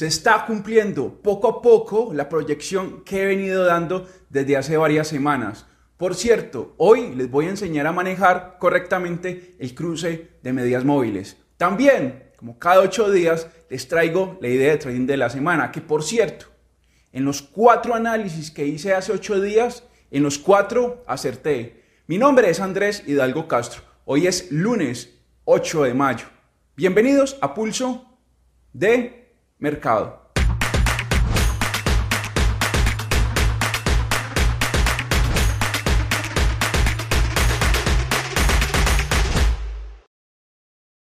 Se está cumpliendo poco a poco la proyección que he venido dando desde hace varias semanas. Por cierto, hoy les voy a enseñar a manejar correctamente el cruce de medias móviles. También, como cada ocho días, les traigo la idea de trading de la semana, que por cierto, en los cuatro análisis que hice hace ocho días, en los cuatro acerté. Mi nombre es Andrés Hidalgo Castro. Hoy es lunes 8 de mayo. Bienvenidos a Pulso de Mercado.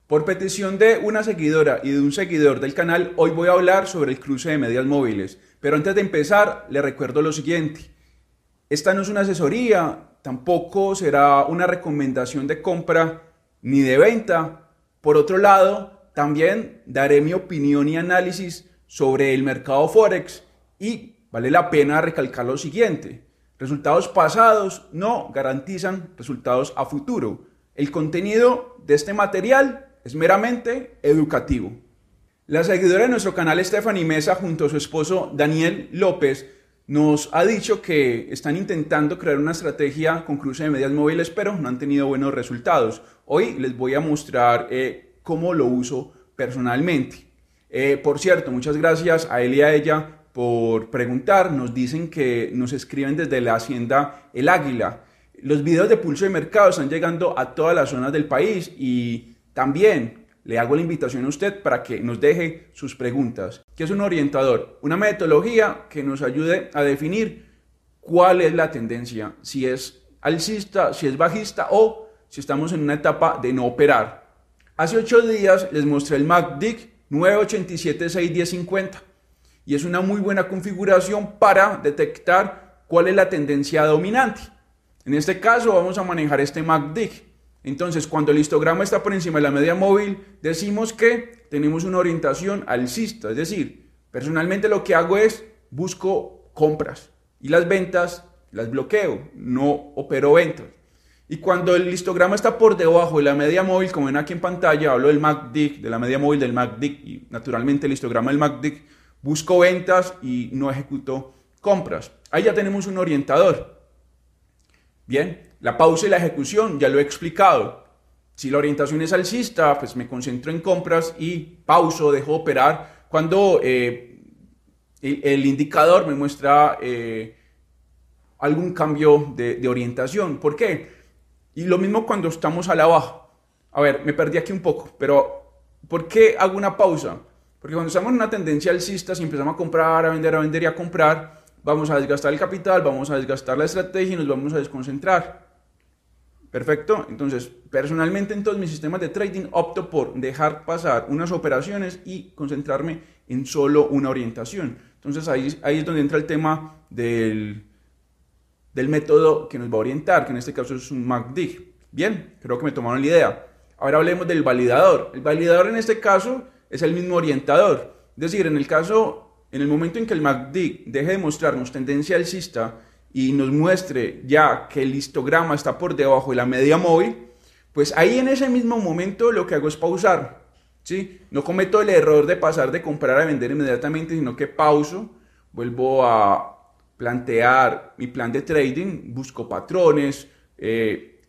Por petición de una seguidora y de un seguidor del canal, hoy voy a hablar sobre el cruce de medias móviles. Pero antes de empezar, le recuerdo lo siguiente. Esta no es una asesoría, tampoco será una recomendación de compra ni de venta. Por otro lado, también daré mi opinión y análisis sobre el mercado Forex y vale la pena recalcar lo siguiente. Resultados pasados no garantizan resultados a futuro. El contenido de este material es meramente educativo. La seguidora de nuestro canal Stephanie Mesa junto a su esposo Daniel López nos ha dicho que están intentando crear una estrategia con cruce de medias móviles, pero no han tenido buenos resultados. Hoy les voy a mostrar eh, cómo lo uso personalmente. Eh, por cierto, muchas gracias a él y a ella por preguntar. Nos dicen que nos escriben desde la hacienda El Águila. Los videos de pulso de mercado están llegando a todas las zonas del país y también le hago la invitación a usted para que nos deje sus preguntas. ¿Qué es un orientador? Una metodología que nos ayude a definir cuál es la tendencia, si es alcista, si es bajista o si estamos en una etapa de no operar. Hace ocho días les mostré el MACD 987-61050 y es una muy buena configuración para detectar cuál es la tendencia dominante. En este caso vamos a manejar este MACD. Entonces, cuando el histograma está por encima de la media móvil, decimos que tenemos una orientación alcista. Es decir, personalmente lo que hago es busco compras y las ventas las bloqueo, no opero ventas. Y cuando el histograma está por debajo de la media móvil, como ven aquí en pantalla, hablo del MACD, de la media móvil del MACD y naturalmente el histograma del MACD, busco ventas y no ejecuto compras. Ahí ya tenemos un orientador. Bien, la pausa y la ejecución, ya lo he explicado. Si la orientación es alcista, pues me concentro en compras y pauso, dejo operar. Cuando eh, el, indicador me muestra eh, algún cambio de, de, orientación. ¿Por qué? Y lo mismo cuando estamos a la baja. A ver, me perdí aquí un poco, pero ¿por qué hago una pausa? Porque cuando estamos en una tendencia alcista, si empezamos a comprar, a vender, a vender y a comprar, vamos a desgastar el capital, vamos a desgastar la estrategia y nos vamos a desconcentrar. Perfecto. Entonces, personalmente en todos mis sistemas de trading opto por dejar pasar unas operaciones y concentrarme en solo una orientación. Entonces ahí, ahí es donde entra el tema del, del método que nos va a orientar, que en este caso es un MACD. Bien, creo que me tomaron la idea. Ahora hablemos del validador. El validador en este caso es el mismo orientador. Es decir, en el caso, en el momento en que el MACD deje de mostrarnos tendencia alcista, y nos muestre ya que el histograma está por debajo de la media móvil, pues ahí en ese mismo momento lo que hago es pausar. ¿sí? No cometo el error de pasar de comprar a vender inmediatamente, sino que pauso, vuelvo a plantear mi plan de trading, busco patrones, eh,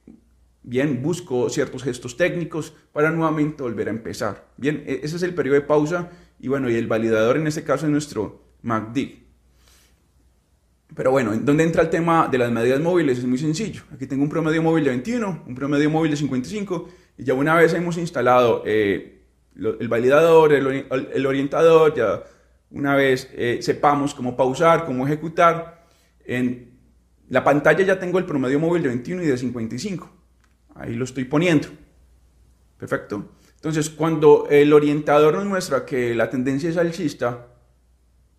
bien, busco ciertos gestos técnicos para nuevamente volver a empezar. Bien, e-, ese es el periodo de pausa y bueno, y el validador en este caso es nuestro MACD. Pero bueno, ¿dónde entra el tema de las medidas móviles? Es muy sencillo. Aquí tengo un promedio móvil de 21, un promedio móvil de 55, y ya una vez hemos instalado eh, el validador, el, orientador, ya una vez eh, sepamos cómo pausar, cómo ejecutar, en la pantalla ya tengo el promedio móvil de 21 y de 55. Ahí lo estoy poniendo. Perfecto. Entonces, cuando el orientador nos muestra que la tendencia es alcista,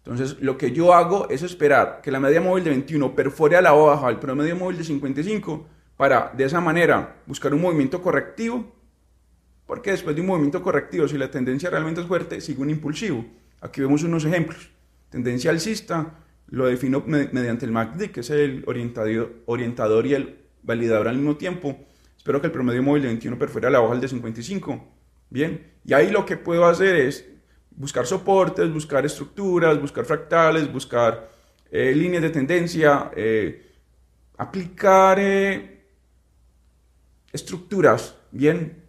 entonces, lo que yo hago es esperar que la media móvil de 21 perfore a la baja el promedio móvil de 55 para de esa manera buscar un movimiento correctivo. Porque después de un movimiento correctivo, si la tendencia realmente es fuerte, sigue un impulsivo. Aquí vemos unos ejemplos. Tendencia alcista lo defino mediante el MACD, que es el orientador y el validador al mismo tiempo. Espero que el promedio móvil de 21 perfore a la baja el de 55. Bien, y ahí lo que puedo hacer es buscar soportes, buscar estructuras, buscar fractales, buscar eh, líneas de tendencia, eh, aplicar eh, estructuras, bien.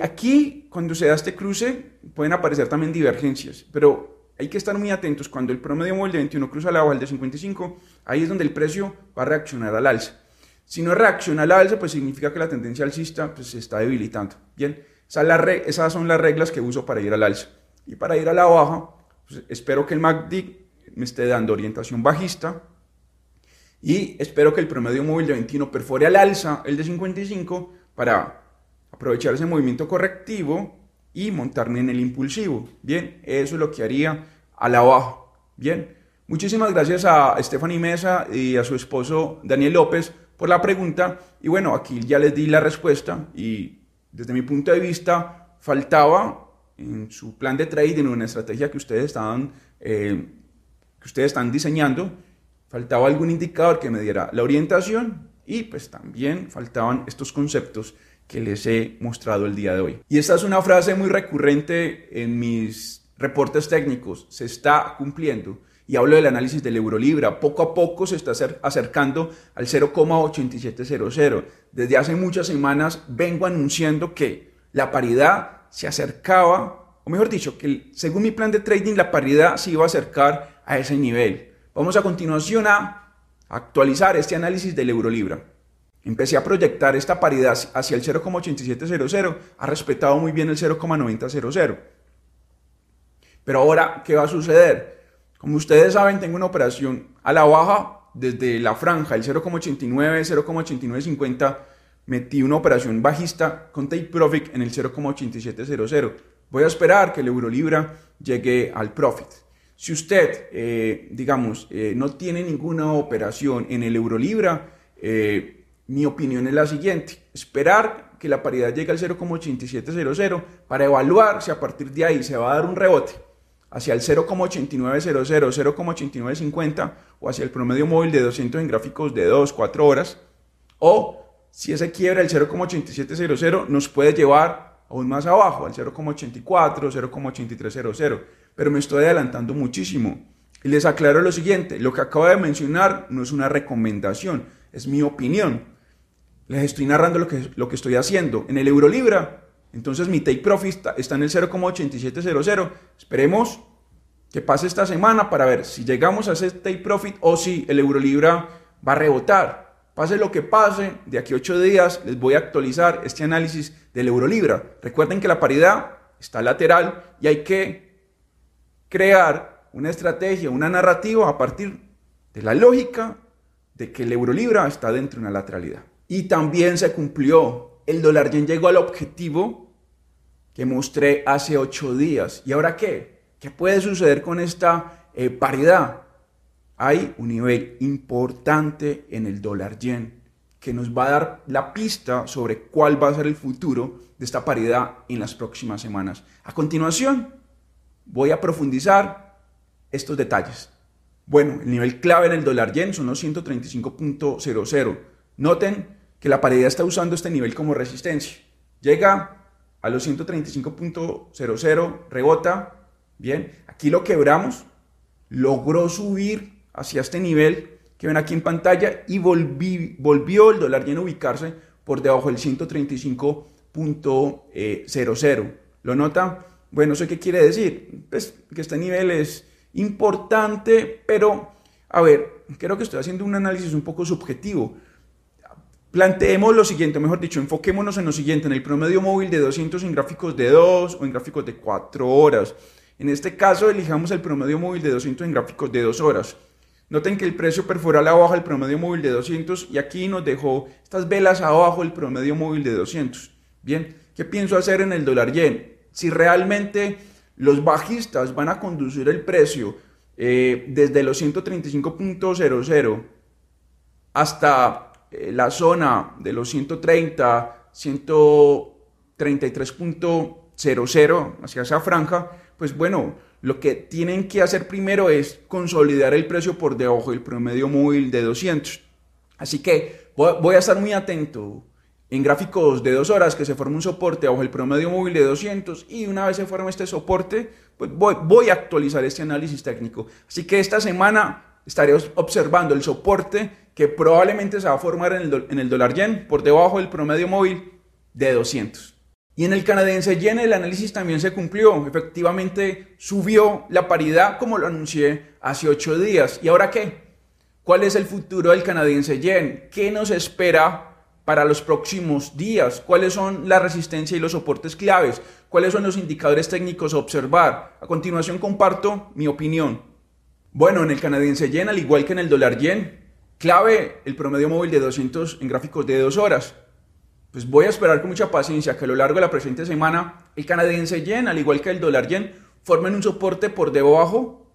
Aquí, cuando se da este cruce, pueden aparecer también divergencias, pero hay que estar muy atentos. Cuando el promedio móvil de 21 cruza la baja el de 55, ahí es donde el precio va a reaccionar al alza. Si no reacciona al alza, pues significa que la tendencia alcista pues, se está debilitando. Bien, esas son las reglas que uso para ir al alza. Y para ir a la baja, pues, espero que el MACD me esté dando orientación bajista y espero que el promedio móvil de 21 perfore al alza el de 55 para aprovechar ese movimiento correctivo y montarme en el impulsivo. Bien, eso es lo que haría a la baja. Bien, muchísimas gracias a Stephanie Mesa y a su esposo Daniel López por la pregunta. Y bueno, aquí ya les di la respuesta y desde mi punto de vista faltaba en su plan de trading, en una estrategia que ustedes estaban, eh, que ustedes están diseñando, faltaba algún indicador que me diera la orientación y pues también faltaban estos conceptos que les he mostrado el día de hoy. Y esta es una frase muy recurrente en mis reportes técnicos, se está cumpliendo y hablo del análisis del euro libra. Poco a poco se está acercando al 0,8700. Desde hace muchas semanas vengo anunciando que la paridad se acercaba, o mejor dicho, que según mi plan de trading la paridad se iba a acercar a ese nivel. Vamos a continuación a actualizar este análisis del euro libra. Empecé a proyectar esta paridad hacia el 0,8700, ha respetado muy bien el 0,9000. Pero ahora, ¿qué va a suceder? Como ustedes saben, tengo una operación a la baja desde la franja, el 0,89, 0,8950. Metí una operación bajista con take profit en el 0,8700. Voy a esperar que el euro libra llegue al profit. Si usted, eh, digamos, eh, no tiene ninguna operación en el euro libra, eh, mi opinión es la siguiente. Esperar que la paridad llegue al 0,8700 para evaluar si a partir de ahí se va a dar un rebote hacia el 0,8900, 0,8950 o hacia el promedio móvil de 200 en gráficos de 2, 4 horas. O si ese quiebra el 0,8700 nos puede llevar aún más abajo, al 0,84, 0,8300. Pero me estoy adelantando muchísimo. Y les aclaro lo siguiente, lo que acabo de mencionar no es una recomendación, es mi opinión. Les estoy narrando lo que, lo que estoy haciendo. En el euro libra entonces mi take profit está en el 0,8700. Esperemos que pase esta semana para ver si llegamos a ese take profit o si el euro libra va a rebotar. Pase lo que pase, de aquí a 8 días les voy a actualizar este análisis del euro libra. Recuerden que la paridad está lateral y hay que crear una estrategia, una narrativa a partir de la lógica de que el euro libra está dentro de una lateralidad. Y también se cumplió. El dólar yen llegó al objetivo que mostré hace ocho días. ¿Y ahora qué? ¿Qué puede suceder con esta eh, paridad? Hay un nivel importante en el dólar yen que nos va a dar la pista sobre cuál va a ser el futuro de esta paridad en las próximas semanas. A continuación, voy a profundizar estos detalles. Bueno, el nivel clave en el dólar yen son los 135.00. Noten que la paridad está usando este nivel como resistencia. Llega a los 135.00, rebota, bien, aquí lo quebramos, logró subir hacia este nivel que ven aquí en pantalla y volvió el dólar yen a ubicarse por debajo del 135.00. ¿Lo nota? Bueno, ¿eso qué quiere decir? Pues que este nivel es importante, pero a ver, creo que estoy haciendo un análisis un poco subjetivo. Planteemos lo siguiente, mejor dicho, enfoquémonos en lo siguiente, en el promedio móvil de 200 en gráficos de 2 o en gráficos de 4 horas. En este caso, elijamos el promedio móvil de 200 en gráficos de 2 horas. Noten que el precio perfora la baja el promedio móvil de 200 y aquí nos dejó estas velas abajo el promedio móvil de 200. Bien, ¿qué pienso hacer en el dólar yen? Si realmente los bajistas van a conducir el precio eh, desde los 135.00 hasta eh, la zona de los 130, 133.00 hacia esa franja, pues bueno, lo que tienen que hacer primero es consolidar el precio por debajo del promedio móvil de 200. Así que voy a estar muy atento en gráficos de dos horas que se forma un soporte bajo el promedio móvil de 200 y una vez se forma este soporte, pues voy, voy a actualizar este análisis técnico. Así que esta semana estaré observando el soporte que probablemente se va a formar en el, en el dólar yen por debajo del promedio móvil de 200. Y en el canadiense yen el análisis también se cumplió. Efectivamente subió la paridad como lo anuncié hace ocho días. ¿Y ahora qué? ¿Cuál es el futuro del canadiense yen? ¿Qué nos espera para los próximos días? ¿Cuáles son la resistencia y los soportes claves? ¿Cuáles son los indicadores técnicos a observar? A continuación comparto mi opinión. Bueno, en el canadiense yen, al igual que en el dólar yen, clave el promedio móvil de 200 en gráficos de dos horas. Pues voy a esperar con mucha paciencia que a lo largo de la presente semana el canadiense yen, al igual que el dólar yen, formen un soporte por debajo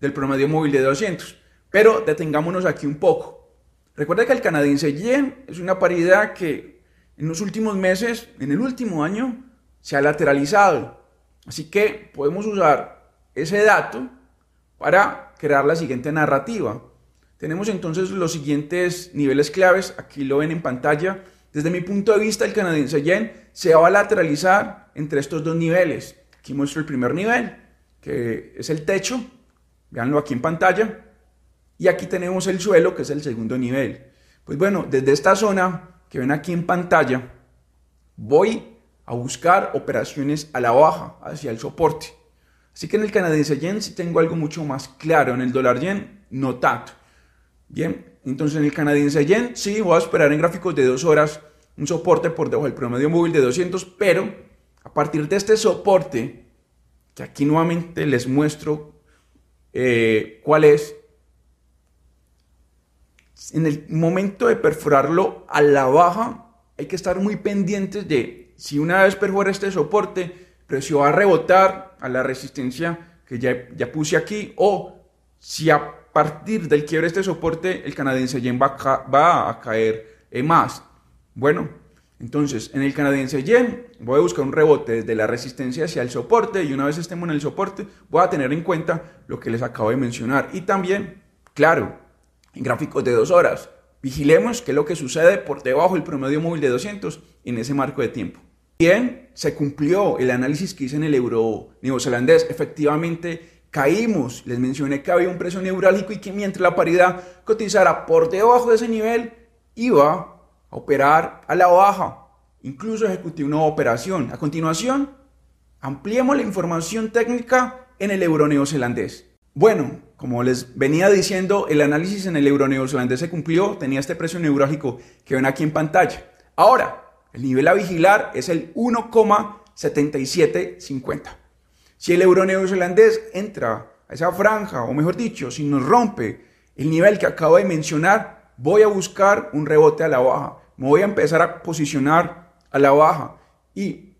del promedio móvil de 200. Pero detengámonos aquí un poco. Recuerda que el canadiense yen es una paridad que en los últimos meses, en el último año, se ha lateralizado. Así que podemos usar ese dato para crear la siguiente narrativa. Tenemos entonces los siguientes niveles claves, aquí lo ven en pantalla. Desde mi punto de vista, el canadiense yen se va a lateralizar entre estos dos niveles. Aquí muestro el primer nivel, que es el techo, veanlo aquí en pantalla, y aquí tenemos el suelo, que es el segundo nivel. Pues bueno, desde esta zona que ven aquí en pantalla, voy a buscar operaciones a la baja, hacia el soporte. Así que en el canadiense yen sí tengo algo mucho más claro, en el dólar yen no tanto. Bien, entonces en el canadiense yen sí voy a esperar en gráficos de dos horas un soporte por debajo del promedio móvil de 200, pero a partir de este soporte, que aquí nuevamente les muestro eh, cuál es, en el momento de perforarlo a la baja, hay que estar muy pendientes de si una vez perfora este soporte, precio va a rebotar a la resistencia que ya, ya puse aquí, o si a partir del quiebre de este soporte, el canadiense yen va a, caer más. Bueno, entonces en el canadiense yen voy a buscar un rebote desde la resistencia hacia el soporte y una vez estemos en el soporte voy a tener en cuenta lo que les acabo de mencionar. Y también, claro, en gráficos de dos horas, vigilemos qué es lo que sucede por debajo del promedio móvil de 200 en ese marco de tiempo. Bien, se cumplió el análisis que hice en el euro neozelandés. Efectivamente, caímos. Les mencioné que había un precio neurálgico y que mientras la paridad cotizara por debajo de ese nivel, iba a operar a la baja. Incluso ejecuté una operación. A continuación, ampliemos la información técnica en el euro neozelandés. Bueno, como les venía diciendo, el análisis en el euro neozelandés se cumplió, tenía este precio neurálgico que ven aquí en pantalla. Ahora, el nivel a vigilar es el 1,7750. Si el euro neozelandés entra a esa franja, o mejor dicho, si nos rompe el nivel que acabo de mencionar, voy a buscar un rebote a la baja. Me voy a empezar a posicionar a la baja. Y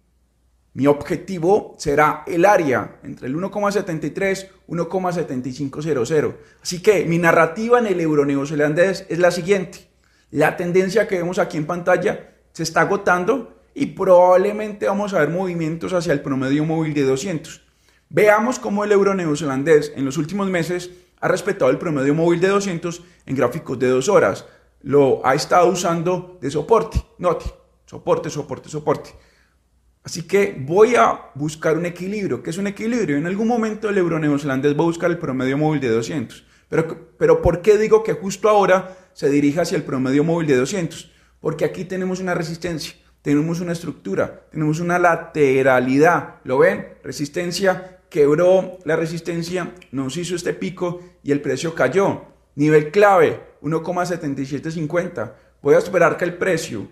mi objetivo será el área entre el 1,73 y 1,7500. Así que mi narrativa en el euro neozelandés es la siguiente. La tendencia que vemos aquí en pantalla se está agotando y probablemente vamos a ver movimientos hacia el promedio móvil de 200. Veamos cómo el euro neozelandés en los últimos meses ha respetado el promedio móvil de 200 en gráficos de dos horas. Lo ha estado usando de soporte. Note, soporte, soporte, soporte. Así que voy a buscar un equilibrio. ¿Qué es un equilibrio? En algún momento el euro neozelandés va a buscar el promedio móvil de 200. Pero, pero ¿por qué digo que justo ahora se dirige hacia el promedio móvil de 200? Porque aquí tenemos una resistencia, tenemos una estructura, tenemos una lateralidad. ¿Lo ven? Resistencia quebró la resistencia, nos hizo este pico y el precio cayó. Nivel clave, 1,7750. Voy a esperar que el precio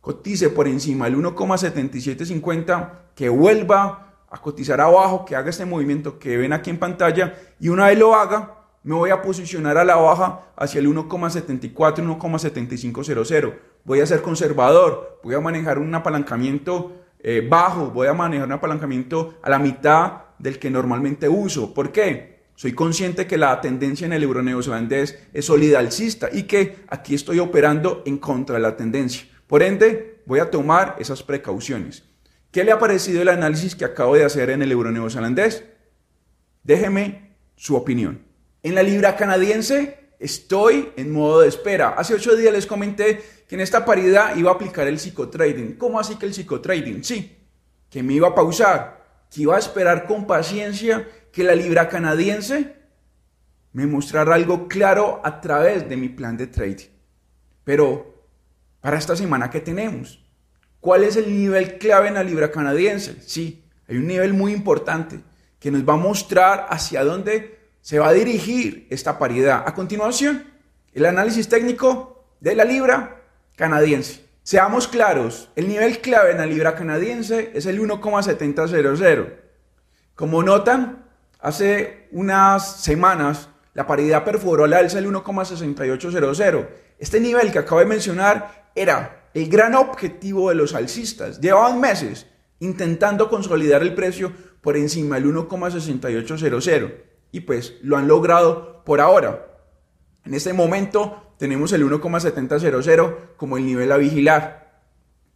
cotice por encima del 1,7750, que vuelva a cotizar abajo, que haga este movimiento que ven aquí en pantalla y una vez lo haga, me voy a posicionar a la baja hacia el 1,74, 1,7500. Voy a ser conservador, voy a manejar un apalancamiento eh, bajo, voy a manejar un apalancamiento a la mitad del que normalmente uso. ¿Por qué? Soy consciente que la tendencia en el euro neozelandés es sólida y que aquí estoy operando en contra de la tendencia. Por ende, voy a tomar esas precauciones. ¿Qué le ha parecido el análisis que acabo de hacer en el euro neozelandés? Déjeme su opinión. En la libra canadiense estoy en modo de espera. Hace ocho días les comenté que en esta paridad iba a aplicar el psicotrading. ¿Cómo así que el psicotrading? Sí, que me iba a pausar, que iba a esperar con paciencia que la libra canadiense me mostrara algo claro a través de mi plan de trading. Pero, para esta semana, ¿qué tenemos? ¿Cuál es el nivel clave en la libra canadiense? Sí, hay un nivel muy importante que nos va a mostrar hacia dónde se va a dirigir esta paridad. A continuación, el análisis técnico de la libra canadiense. Seamos claros, el nivel clave en la libra canadiense es el 1,7000. Como notan, hace unas semanas la paridad perforó al alza el 1,6800. Este nivel que acabo de mencionar era el gran objetivo de los alcistas. Llevaban meses intentando consolidar el precio por encima del 1,6800 y pues lo han logrado por ahora. En este momento tenemos el 1,7000 como el nivel a vigilar.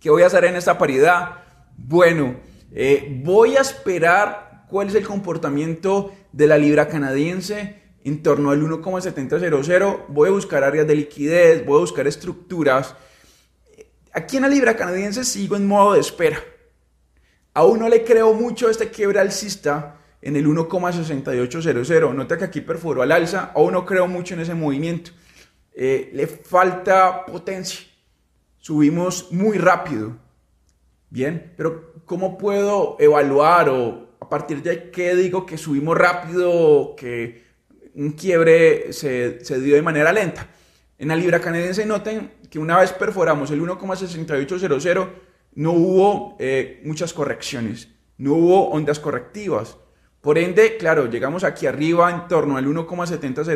¿Qué voy a hacer en esta paridad? Bueno, eh, voy a esperar cuál es el comportamiento de la libra canadiense en torno al 1,7000. Voy a buscar áreas de liquidez, voy a buscar estructuras. Aquí en la libra canadiense sigo en modo de espera. Aún no le creo mucho a este quiebre alcista en el 1,6800. Nota que aquí perforó al alza. Aún no creo mucho en ese movimiento. Eh, le falta potencia. Subimos muy rápido. Bien, pero ¿cómo puedo evaluar o a partir de qué digo que subimos rápido, que un quiebre se, se dio de manera lenta? En la libra canadiense noten que una vez perforamos el 1,6800 no hubo eh, muchas correcciones, no hubo ondas correctivas. Por ende, claro, llegamos aquí arriba en torno al 1,700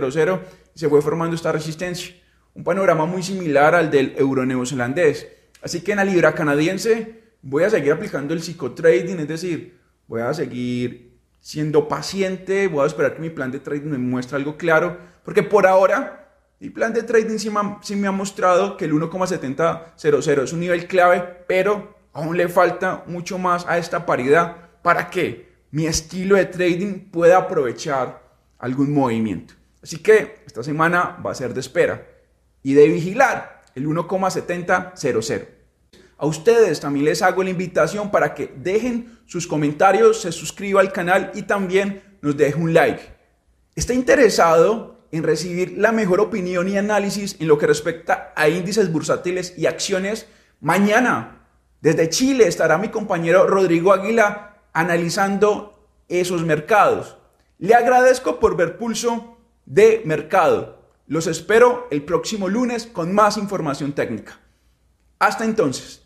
y se fue formando esta resistencia. Un panorama muy similar al del euro neozelandés. Así que en la libra canadiense voy a seguir aplicando el psicotrading, es decir, voy a seguir siendo paciente, voy a esperar que mi plan de trading me muestre algo claro, porque por ahora el plan de trading sí me, ha mostrado que el 1,700 es un nivel clave, pero aún le falta mucho más a esta paridad para que mi estilo de trading pueda aprovechar algún movimiento. Así que esta semana va a ser de espera y de vigilar el 1,7000. A ustedes también les hago la invitación para que dejen sus comentarios, se suscriban al canal y también nos dejen un like. ¿Está interesado en recibir la mejor opinión y análisis en lo que respecta a índices bursátiles y acciones, mañana desde Chile estará mi compañero Rodrigo Águila analizando esos mercados. Le agradezco por ver pulso de mercado. Los espero el próximo lunes con más información técnica. Hasta entonces.